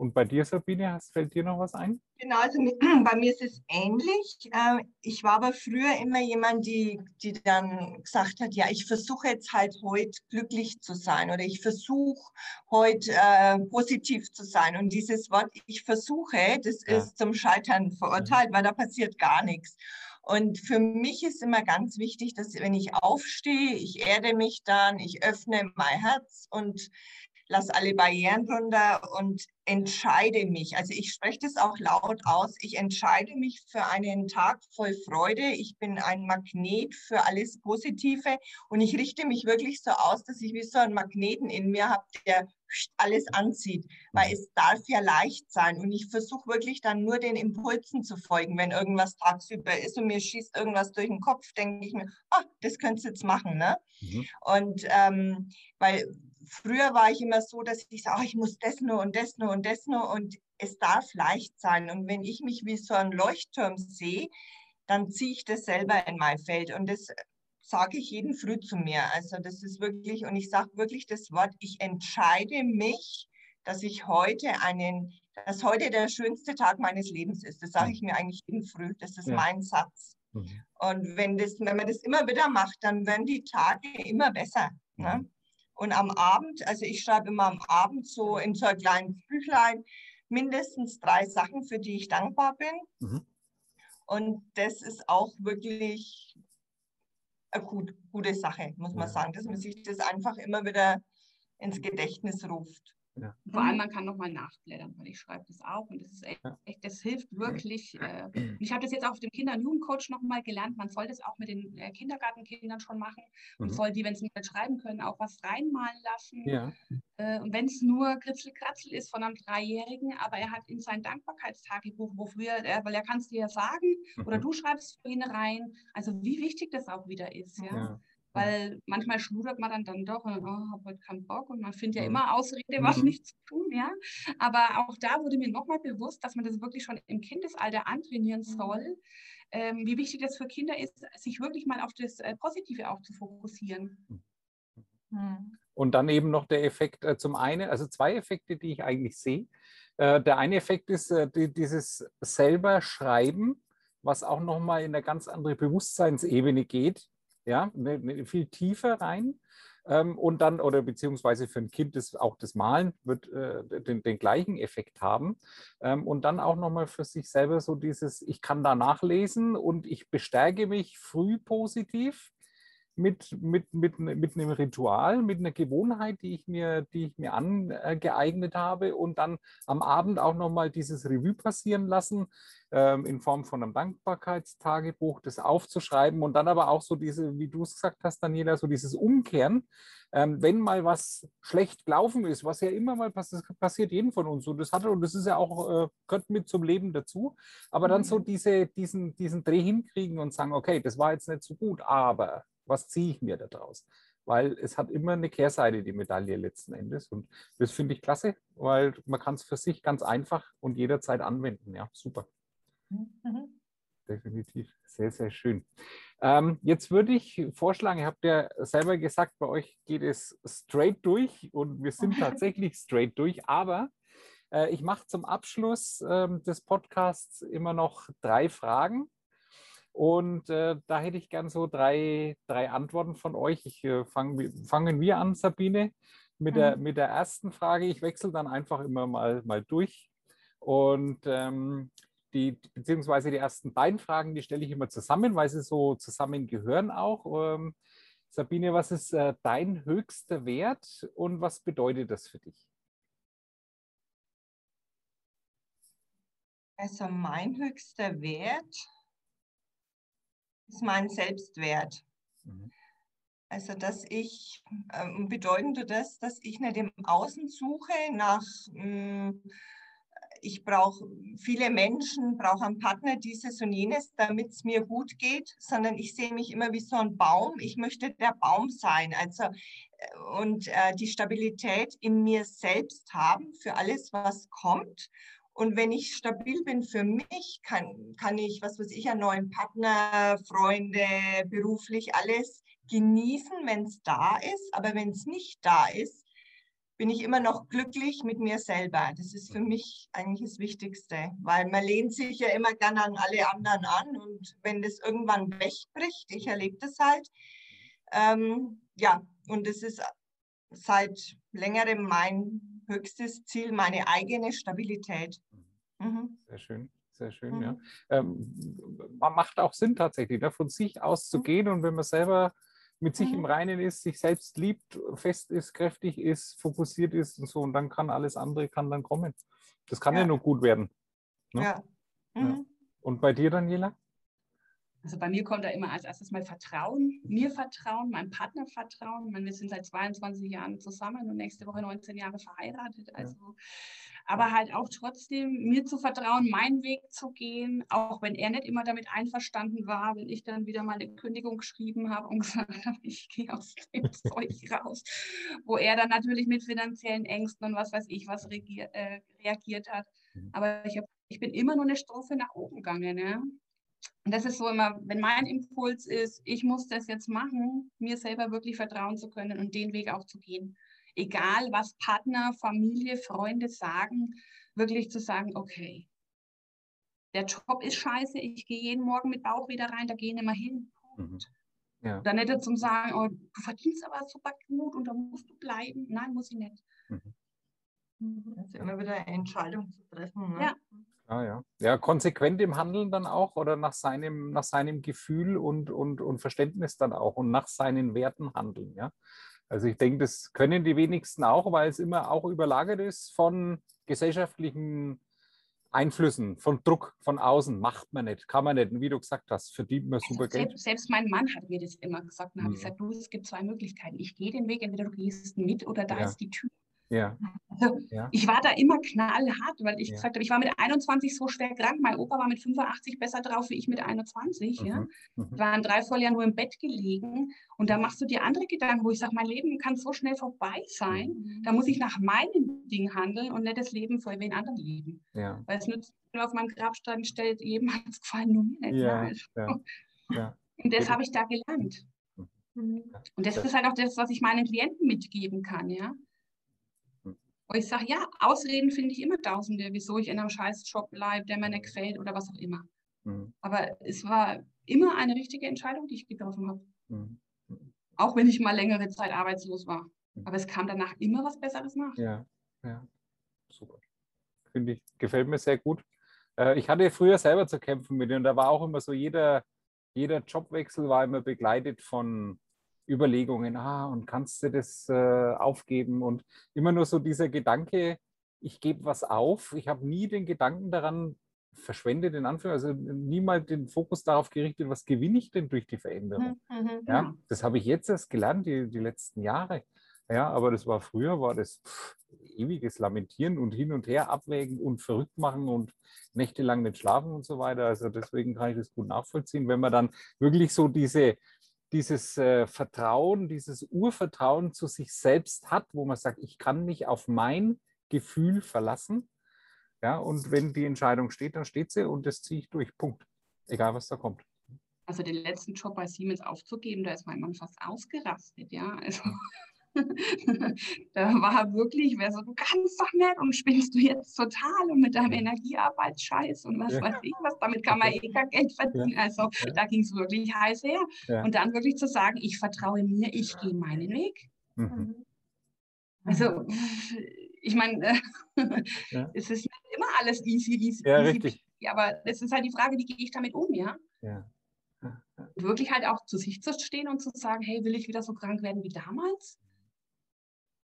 Und bei dir, Sabine, fällt dir noch was ein? Genau, also (clears throat) bei mir ist es ähnlich. Ähm, ich war aber früher immer jemand, die, die dann gesagt hat, ja, ich versuche jetzt halt heute glücklich zu sein oder ich versuche heute äh, positiv zu sein. Und dieses Wort, ich versuche, das ja. ist zum Scheitern verurteilt, mhm. weil da passiert gar nichts. Und für mich ist immer ganz wichtig, dass wenn ich aufstehe, ich erde mich dann, ich öffne mein Herz und lasse alle Barrieren runter und entscheide mich. Also ich spreche das auch laut aus. Ich entscheide mich für einen Tag voll Freude. Ich bin ein Magnet für alles Positive und ich richte mich wirklich so aus, dass ich wie so einen Magneten in mir habe, der alles anzieht, weil mhm. es darf ja leicht sein und ich versuche wirklich dann nur den Impulsen zu folgen, wenn irgendwas tagsüber ist und mir schießt irgendwas durch den Kopf, denke ich mir, ah, das könntest du jetzt machen, ne? Mhm. Und ähm, weil früher war ich immer so, dass ich sage, oh, ich muss das nur und das nur und das nur und es darf leicht sein. Und wenn ich mich wie so ein Leuchtturm sehe, dann ziehe ich das selber in mein Feld. Und das sage ich jeden Früh zu mir. Also das ist wirklich, und ich sage wirklich das Wort, ich entscheide mich, dass ich heute einen, dass heute der schönste Tag meines Lebens ist. Das sage ich mir eigentlich jeden Früh. Das ist ja. mein Satz. Mhm. Und wenn, das, wenn man das immer wieder macht, dann werden die Tage immer besser. Ne? Mhm. Ne? Und am Abend, also ich schreibe immer am Abend so in so einem kleinen Büchlein mindestens drei Sachen, für die ich dankbar bin. Mhm. Und das ist auch wirklich eine gut, gute Sache, muss man sagen, dass man sich das einfach immer wieder ins Gedächtnis ruft. Ja. Vor allem, man kann nochmal nachblättern, weil ich schreibe das auch und das ist echt, echt das hilft wirklich. Äh, ich habe das jetzt auch auf dem Kinder- und Jugendcoach nochmal gelernt. Man soll das auch mit den äh, Kindergartenkindern schon machen und mhm. soll die, wenn sie nicht schreiben können, auch was reinmalen lassen. Ja. Äh, und wenn es nur Kritzel-Kratzel ist von einem Dreijährigen, aber er hat in sein Dankbarkeitstagebuch, wo früher, weil er kann es dir ja sagen, mhm. oder du schreibst für ihn rein, also wie wichtig das auch wieder ist. ja. ja. Weil manchmal schludert man dann, dann doch und oh, habe heute keinen Bock und man findet ja immer Ausrede, was mhm. nicht zu tun, ja. Aber auch da wurde mir nochmal bewusst, dass man das wirklich schon im Kindesalter antrainieren mhm. soll, ähm, wie wichtig das für Kinder ist, sich wirklich mal auf das äh, Positive auch zu fokussieren. Mhm. Und dann eben noch der Effekt äh, zum einen, also zwei Effekte, die ich eigentlich sehe. Äh, der eine Effekt ist äh, die, dieses selber Schreiben, was auch nochmal in eine ganz andere Bewusstseinsebene geht ja, ne, ne, viel tiefer rein. Ähm, und dann, oder beziehungsweise für ein Kind das, auch das Malen wird äh, den, den, gleichen Effekt haben. Ähm, und dann auch nochmal für sich selber so dieses, ich kann da nachlesen und ich bestärke mich früh positiv mit, mit, mit, mit einem Ritual, mit einer Gewohnheit, die ich mir, die ich mir angeeignet habe und dann am Abend auch nochmal dieses Revue passieren lassen ähm, in Form von einem Dankbarkeitstagebuch, das aufzuschreiben und dann aber auch so diese, wie du es gesagt hast, Daniela, so dieses Umkehren, ähm, wenn mal was schlecht gelaufen ist, was ja immer mal passiert, passiert jedem von uns und das hatte und das ist ja auch, äh, gehört mit zum Leben dazu, aber dann so mhm. diese, diesen, diesen Dreh hinkriegen und sagen, okay, das war jetzt nicht so gut, aber was ziehe ich mir daraus? weil es hat immer eine Kehrseite, die Medaille letzten Endes. Und das finde ich klasse, weil man kann es für sich ganz einfach und jederzeit anwenden. Ja, super. Mhm. Definitiv. Sehr, sehr schön. Ähm, jetzt würde ich vorschlagen, ihr habt ja selber gesagt, bei euch geht es straight durch und wir sind (laughs) tatsächlich straight durch, aber äh, ich mache zum Abschluss äh, des Podcasts immer noch drei Fragen. Und äh, da hätte ich gern so drei, drei Antworten von euch. Ich, äh, fang, fangen wir an, Sabine, mit, mhm. der, mit der ersten Frage. Ich wechsle dann einfach immer mal, mal durch. Und ähm, die, beziehungsweise die ersten beiden Fragen, die stelle ich immer zusammen, weil sie so zusammengehören auch. Ähm, Sabine, was ist äh, dein höchster Wert und was bedeutet das für dich? Also mein höchster Wert ist mein Selbstwert. Mhm. Also, dass ich, ähm, bedeutend das, dass ich nicht im Außen suche nach, mh, hm, ich brauche viele Menschen, brauche einen Partner, dieses und jenes, damit es mir gut geht, sondern ich sehe mich immer wie so ein Baum. Ich möchte der Baum sein. Also, äh, und äh, die Stabilität in mir selbst haben für alles, was kommt. Und wenn ich stabil bin für mich, kann, kann ich, was weiß ich, einen neuen Partner, Freunde, beruflich alles genießen, wenn es da ist. Aber wenn es nicht da ist, bin ich immer noch glücklich mit mir selber. Das ist für mich eigentlich das Wichtigste, weil man lehnt sich ja immer gerne an alle anderen an und wenn das irgendwann wegbricht, ich erlebe das halt, ähm, ja, und das ist seit längerem mein höchstes Ziel, meine eigene Stabilität. Mhm. Sehr schön, sehr schön, mhm. ja. Ähm, macht auch Sinn tatsächlich, ne? von sich auszugehen mhm. und wenn man selber mit sich im mhm. Reinen ist, sich selbst liebt, fest ist, kräftig ist, fokussiert ist und so und dann kann alles andere kann dann kommen. Das kann ja, ja nur gut werden. Ne? Ja. ja. Mhm. Und bei dir, Daniela? Also bei mir kommt da immer als erstes mal Vertrauen, mir Vertrauen, meinem Partner Vertrauen. Meine, wir sind seit 22 Jahren zusammen und nächste Woche 19 Jahre verheiratet. Also, ja. aber halt auch trotzdem mir zu vertrauen, meinen Weg zu gehen, auch wenn er nicht immer damit einverstanden war, wenn ich dann wieder mal eine Kündigung geschrieben habe und (laughs) gesagt habe, ich gehe aus dem (laughs) Zeug raus, wo er dann natürlich mit finanziellen Ängsten und was weiß ich was reagiert, äh, reagiert hat. Mhm. Aber ich, hab, ich bin immer nur eine Strophe nach oben gegangen. Ja? Und das ist so immer, wenn mein Impuls ist, ich muss das jetzt machen, mir selber wirklich vertrauen zu können und den Weg auch zu gehen. Egal, was Partner, Familie, Freunde sagen, wirklich zu sagen, okay, der Job ist scheiße, ich gehe jeden Morgen mit Bauch wieder rein, da gehen immer hin. Mhm. Ja. Dann nicht zum sagen, oh, du verdienst aber super gut und da musst du bleiben. Nein, muss ich nicht. Mhm. Also immer wieder eine Entscheidung zu treffen. Ne? Ja. Ah, ja. ja, konsequent im Handeln dann auch oder nach seinem, nach seinem Gefühl und, und, und Verständnis dann auch und nach seinen Werten handeln. Ja? Also ich denke, das können die wenigsten auch, weil es immer auch überlagert ist von gesellschaftlichen Einflüssen, von Druck von außen. Macht man nicht, kann man nicht. Und wie du gesagt hast, verdient man super also Geld. Selbst mein Mann hat mir das immer gesagt. Habe ich mhm. gesagt, du, es gibt zwei Möglichkeiten. Ich gehe den Weg, entweder du gehst mit oder da ja. ist die Tür. Ja. Also, ja. Ich war da immer knallhart, weil ich ja. gesagt habe, ich war mit 21 so schwer krank. Mein Opa war mit 85 besser drauf wie ich mit 21. Mhm. Ja. Mhm. Ich war ein Dreivierteljahr nur im Bett gelegen. Und da machst du dir andere Gedanken, wo ich sage, mein Leben kann so schnell vorbei sein. Mhm. Da muss ich nach meinem Ding handeln und nicht das Leben für wen anderen leben. Ja. Weil es nützt, wenn auf meinem Grabstein stellt, jedem hat es gefallen, nur mir nicht. Ja. Also. Ja. (laughs) Und das habe ich da gelernt. Mhm. Und das ist halt auch das, was ich meinen Klienten mitgeben kann, ja. Wo ich sage, ja, Ausreden finde ich immer tausende, wieso ich in einem scheiß Job bleibe, der mir nicht gefällt oder was auch immer. Mhm. Aber es war immer eine richtige Entscheidung, die ich getroffen habe. Mhm. Auch wenn ich mal längere Zeit arbeitslos war. Mhm. Aber es kam danach immer was Besseres nach. Ja, ja, super. Finde ich, gefällt mir sehr gut. Äh, ich hatte früher selber zu kämpfen mit und da war auch immer so, jeder, jeder Jobwechsel war immer begleitet von Überlegungen, ah, und kannst du das äh, aufgeben? Und immer nur so dieser Gedanke, ich gebe was auf. Ich habe nie den Gedanken daran verschwendet, in Anführungszeichen, also niemals den Fokus darauf gerichtet, was gewinne ich denn durch die Veränderung. Mhm, mhm ja, mhm. das habe ich jetzt erst gelernt, die, die letzten Jahre. Ja, aber das war früher, war das pff, ewiges Lamentieren und hin und her abwägen und verrückt machen und nächtelang nicht schlafen und so weiter. Also deswegen kann ich das gut nachvollziehen, wenn man dann wirklich so diese dieses äh, Vertrauen, dieses Urvertrauen zu sich selbst hat, wo man sagt, ich kann mich auf mein Gefühl verlassen. Ja, und wenn die Entscheidung steht, dann steht sie und das ziehe ich durch. Punkt. Egal, was da kommt. Also den letzten Job bei Siemens aufzugeben, da ist mein Mann fast ausgerastet, ja. Also (laughs) da war wirklich, wer so, du kannst doch nicht und spielst du jetzt total und mit deinem Energiearbeitsscheiß und was ja. weiß ich was, damit kann man eh kein (laughs) Geld verdienen. Ja. Also ja. da ging es wirklich heiß her. Und dann wirklich zu sagen, ich vertraue mir, ich gehe meinen Weg. Mhm. Also (laughs) ich meine, es ist nicht immer alles easy, easy, ja, easy, richtig. aber es ist halt die Frage, wie gehe ich damit um, ja? Ja. Wirklich halt auch zu sich zu stehen und zu sagen, hey, will ich wieder so krank werden wie damals?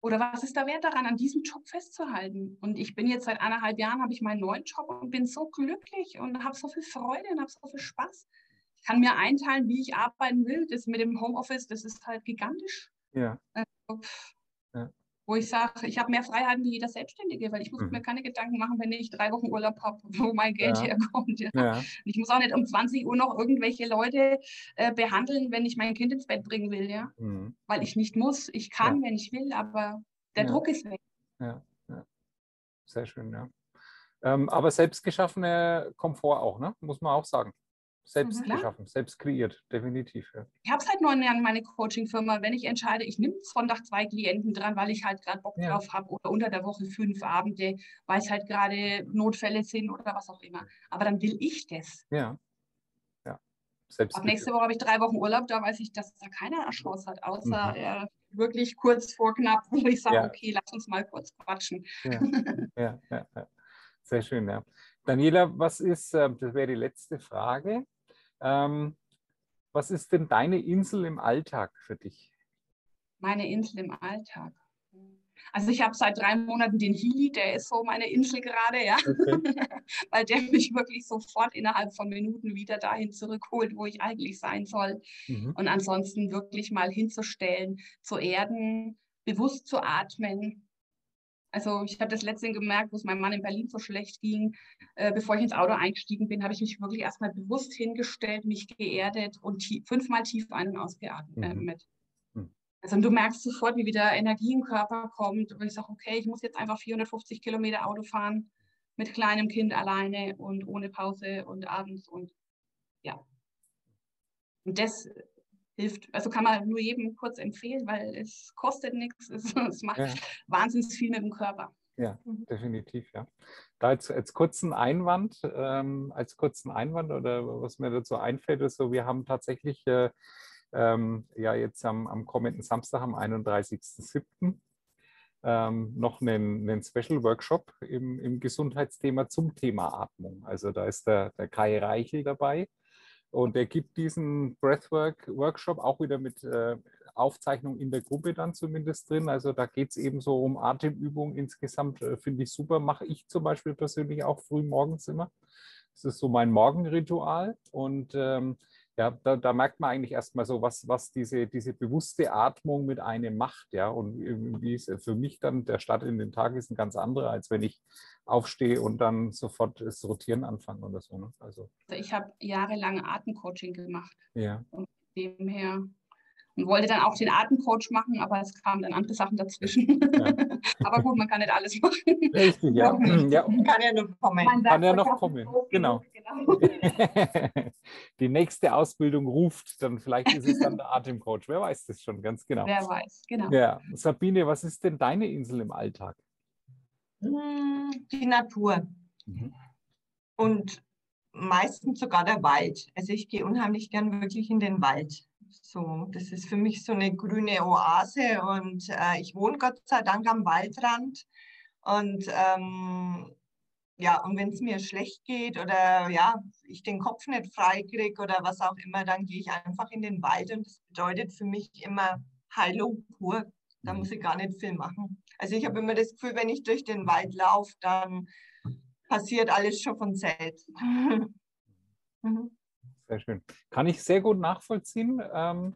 Oder was ist der Wert daran, an diesem Job festzuhalten? Und ich bin jetzt seit eineinhalb Jahren, habe ich meinen neuen Job und bin so glücklich und habe so viel Freude und habe so viel Spaß. Ich kann mir einteilen, wie ich arbeiten will. Das mit dem Homeoffice, das ist halt gigantisch. Ja. Also, ja wo ich sage, ich habe mehr Freiheiten wie jeder Selbstständige, weil ich muss mhm. mir keine Gedanken machen, wenn ich drei Wochen Urlaub habe, (laughs) wo mein Geld ja. herkommt. Ja. Ja. Ich muss auch nicht um 20 Uhr noch irgendwelche Leute äh, behandeln, wenn ich mein Kind ins Bett bringen will, ja. Mhm. Weil ich nicht muss. Ich kann, wenn ich will, aber der Druck ist weg. Ja, sehr schön, ja. Ähm, aber selbstgeschaffene Komfort auch, ne? Muss man auch sagen. Selbst mhm, geschaffen, selbst kreiert, definitiv. Ja. Ich habe seit neun Jahren meine Coaching-Firma. Wenn ich entscheide, ich nehme Sonntag zwei Klienten dran, weil ich halt gerade Bock ja. drauf habe oder unter der Woche fünf Abende, weil es halt gerade Notfälle sind oder was auch immer. Aber dann will ich das. Ja. ja. Selbst Ab nächste Woche habe ich drei Wochen Urlaub, da weiß ich, dass da keiner eine Chance hat, außer mhm. äh, wirklich kurz vor knapp, wo ich sage, ja. okay, lass uns mal kurz quatschen. Ja. (laughs) ja, ja, Sehr schön, ja. Daniela, was ist, ähm, das wäre die letzte Frage, ähm, was ist denn deine Insel im Alltag für dich? Meine Insel im Alltag. Also ich habe seit drei Monaten den Healy, der ist so meine Insel gerade, ja. Okay. (laughs) Weil der mich wirklich sofort innerhalb von Minuten wieder dahin zurückholt, wo ich eigentlich sein soll. Mhm. Und ansonsten wirklich mal hinzustellen, zu erden, bewusst zu atmen, also ich habe das letztens gemerkt, wo es meinem Mann in Berlin so schlecht ging. Äh, bevor ich ins Auto eingestiegen bin, habe ich mich wirklich erstmal bewusst hingestellt, mich geerdet und tief, fünfmal tief ein- und ausgeatmet. Mhm. Äh, mhm. Also du merkst sofort, wie wieder Energie im Körper kommt. Und ich sage, okay, ich muss jetzt einfach 450 Kilometer Auto fahren mit kleinem Kind alleine und ohne Pause und abends und ja. Und das hilft, also kann man nur jedem kurz empfehlen, weil es kostet nichts, (laughs) es, es macht ja. wahnsinnig viel mit dem Körper. Ja, mhm. definitiv, ja. Da als, als kurzen Einwand, ähm, als kurzen Einwand oder was mir dazu einfällt, ist so, wir haben tatsächlich äh, ähm, ja jetzt am, am kommenden Samstag, am 31.07., ähm, noch einen, einen Special Workshop im, im Gesundheitsthema zum Thema Atmung. Also da ist der, der Kai Reichel dabei, und er gibt diesen Breathwork-Workshop auch wieder mit äh, Aufzeichnung in der Gruppe dann zumindest drin. Also da geht es eben so um Atemübungen insgesamt, äh, finde ich super. Mache ich zum Beispiel persönlich auch früh morgens immer. Das ist so mein Morgenritual. Und ähm, ja, da, da, merkt man eigentlich erstmal so, was, was diese, diese bewusste Atmung mit einem macht, ja, und wie es für mich dann der Start in den Tag ist ein ganz anderer, als wenn ich aufstehe und dann sofort das Rotieren anfange oder so. Ne? Also. also ich habe jahrelang Atemcoaching gemacht. Ja. Und dem her und wollte dann auch den Atemcoach machen, aber es kamen dann andere Sachen dazwischen. Ja. (laughs) aber gut, man kann nicht alles machen. Richtig, ja. ja. Kann ja noch kommen. Kann ja noch kommen, genau. genau. (laughs) Die nächste Ausbildung ruft, dann vielleicht ist es dann der Atemcoach. Wer weiß das schon, ganz genau. Wer weiß, genau. Ja. Sabine, was ist denn deine Insel im Alltag? Hm, die Natur. Mhm. Und meistens sogar der Wald. Also ich gehe unheimlich gern wirklich in den Wald. So, das ist für mich so eine grüne Oase und äh, ich wohne Gott sei Dank am Waldrand. Und ähm, ja, und wenn es mir schlecht geht oder ja, ich den Kopf nicht frei kriege oder was auch immer, dann gehe ich einfach in den Wald und das bedeutet für mich immer Heilung pur. Da muss ich gar nicht viel machen. Also ich habe immer das Gefühl, wenn ich durch den Wald laufe, dann passiert alles schon von selbst. (laughs) mhm. Sehr schön. Kann ich sehr gut nachvollziehen. Ähm,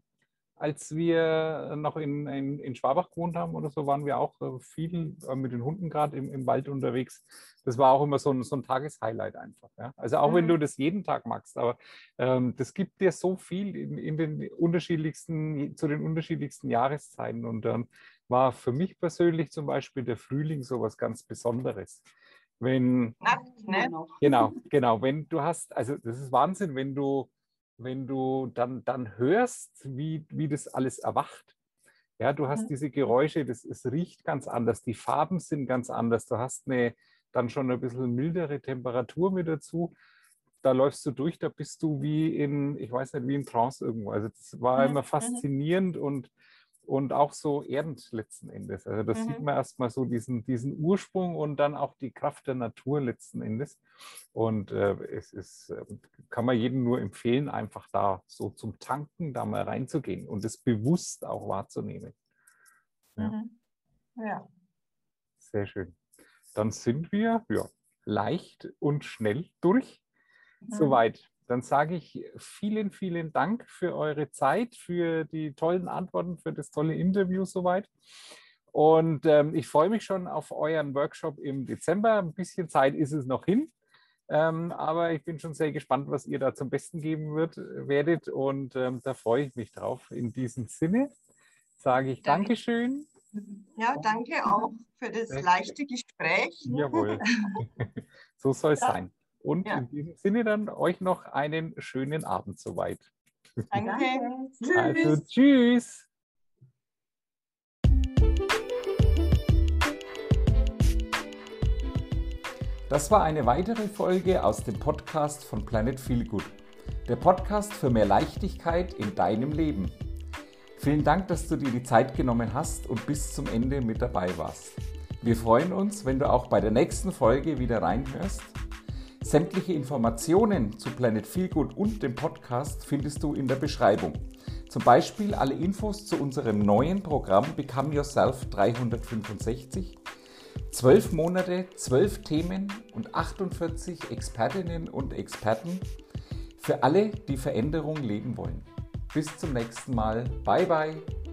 als wir noch in, in, in Schwabach gewohnt haben oder so, waren wir auch äh, viel äh, mit den Hunden gerade im, im Wald unterwegs. Das war auch immer so ein, so ein Tageshighlight einfach. Ja? Also auch mhm. wenn du das jeden Tag magst, aber ähm, das gibt dir so viel in, in, den unterschiedlichsten, zu den unterschiedlichsten Jahreszeiten. Und dann ähm, war für mich persönlich zum Beispiel der Frühling so was ganz Besonderes. Wenn, Nacht, ne? Genau, genau. Wenn du hast, also das ist Wahnsinn, wenn du wenn du dann, dann hörst, wie, wie das alles erwacht. Ja, du hast mhm. diese Geräusche, das, es riecht ganz anders, die Farben sind ganz anders, du hast eine dann schon ein bisschen mildere Temperatur mit dazu. Da läufst du durch, da bist du wie in, ich weiß nicht, wie in Trance irgendwo. Also das war mhm. immer mhm. faszinierend und und auch so erdend letzten Endes. Also das mhm. sieht man erstmal so diesen, diesen Ursprung und dann auch die Kraft der Natur letzten Endes. Und äh, es ist, äh, kann man jedem nur empfehlen, einfach da so zum Tanken da mal reinzugehen und es bewusst auch wahrzunehmen. Ja. Mhm. ja. Sehr schön. Dann sind wir ja, leicht und schnell durch. Mhm. Soweit dann sage ich vielen, vielen Dank für eure Zeit, für die tollen Antworten, für das tolle Interview soweit. Und ähm, ich freue mich schon auf euren Workshop im Dezember. Ein bisschen Zeit ist es noch hin. Ähm, aber ich bin schon sehr gespannt, was ihr da zum Besten geben wird, werdet. Und ähm, da freue ich mich drauf. In diesem Sinne sage ich danke. Dankeschön. Ja, danke auch für das leichte Gespräch. Jawohl. (laughs) so soll es ja. sein. Und ja. in diesem Sinne dann euch noch einen schönen Abend soweit. Danke. Also tschüss. Das war eine weitere Folge aus dem Podcast von Planet Feel Good. Der Podcast für mehr Leichtigkeit in deinem Leben. Vielen Dank, dass du dir die Zeit genommen hast und bis zum Ende mit dabei warst. Wir freuen uns, wenn du auch bei der nächsten Folge wieder reinhörst Sämtliche Informationen zu Planet Feelgood und dem Podcast findest du in der Beschreibung. Zum Beispiel alle Infos zu unserem neuen Programm Become Yourself 365. 12 Monate, 12 Themen und 48 Expertinnen und Experten für alle, die Veränderung leben wollen. Bis zum nächsten Mal. Bye bye.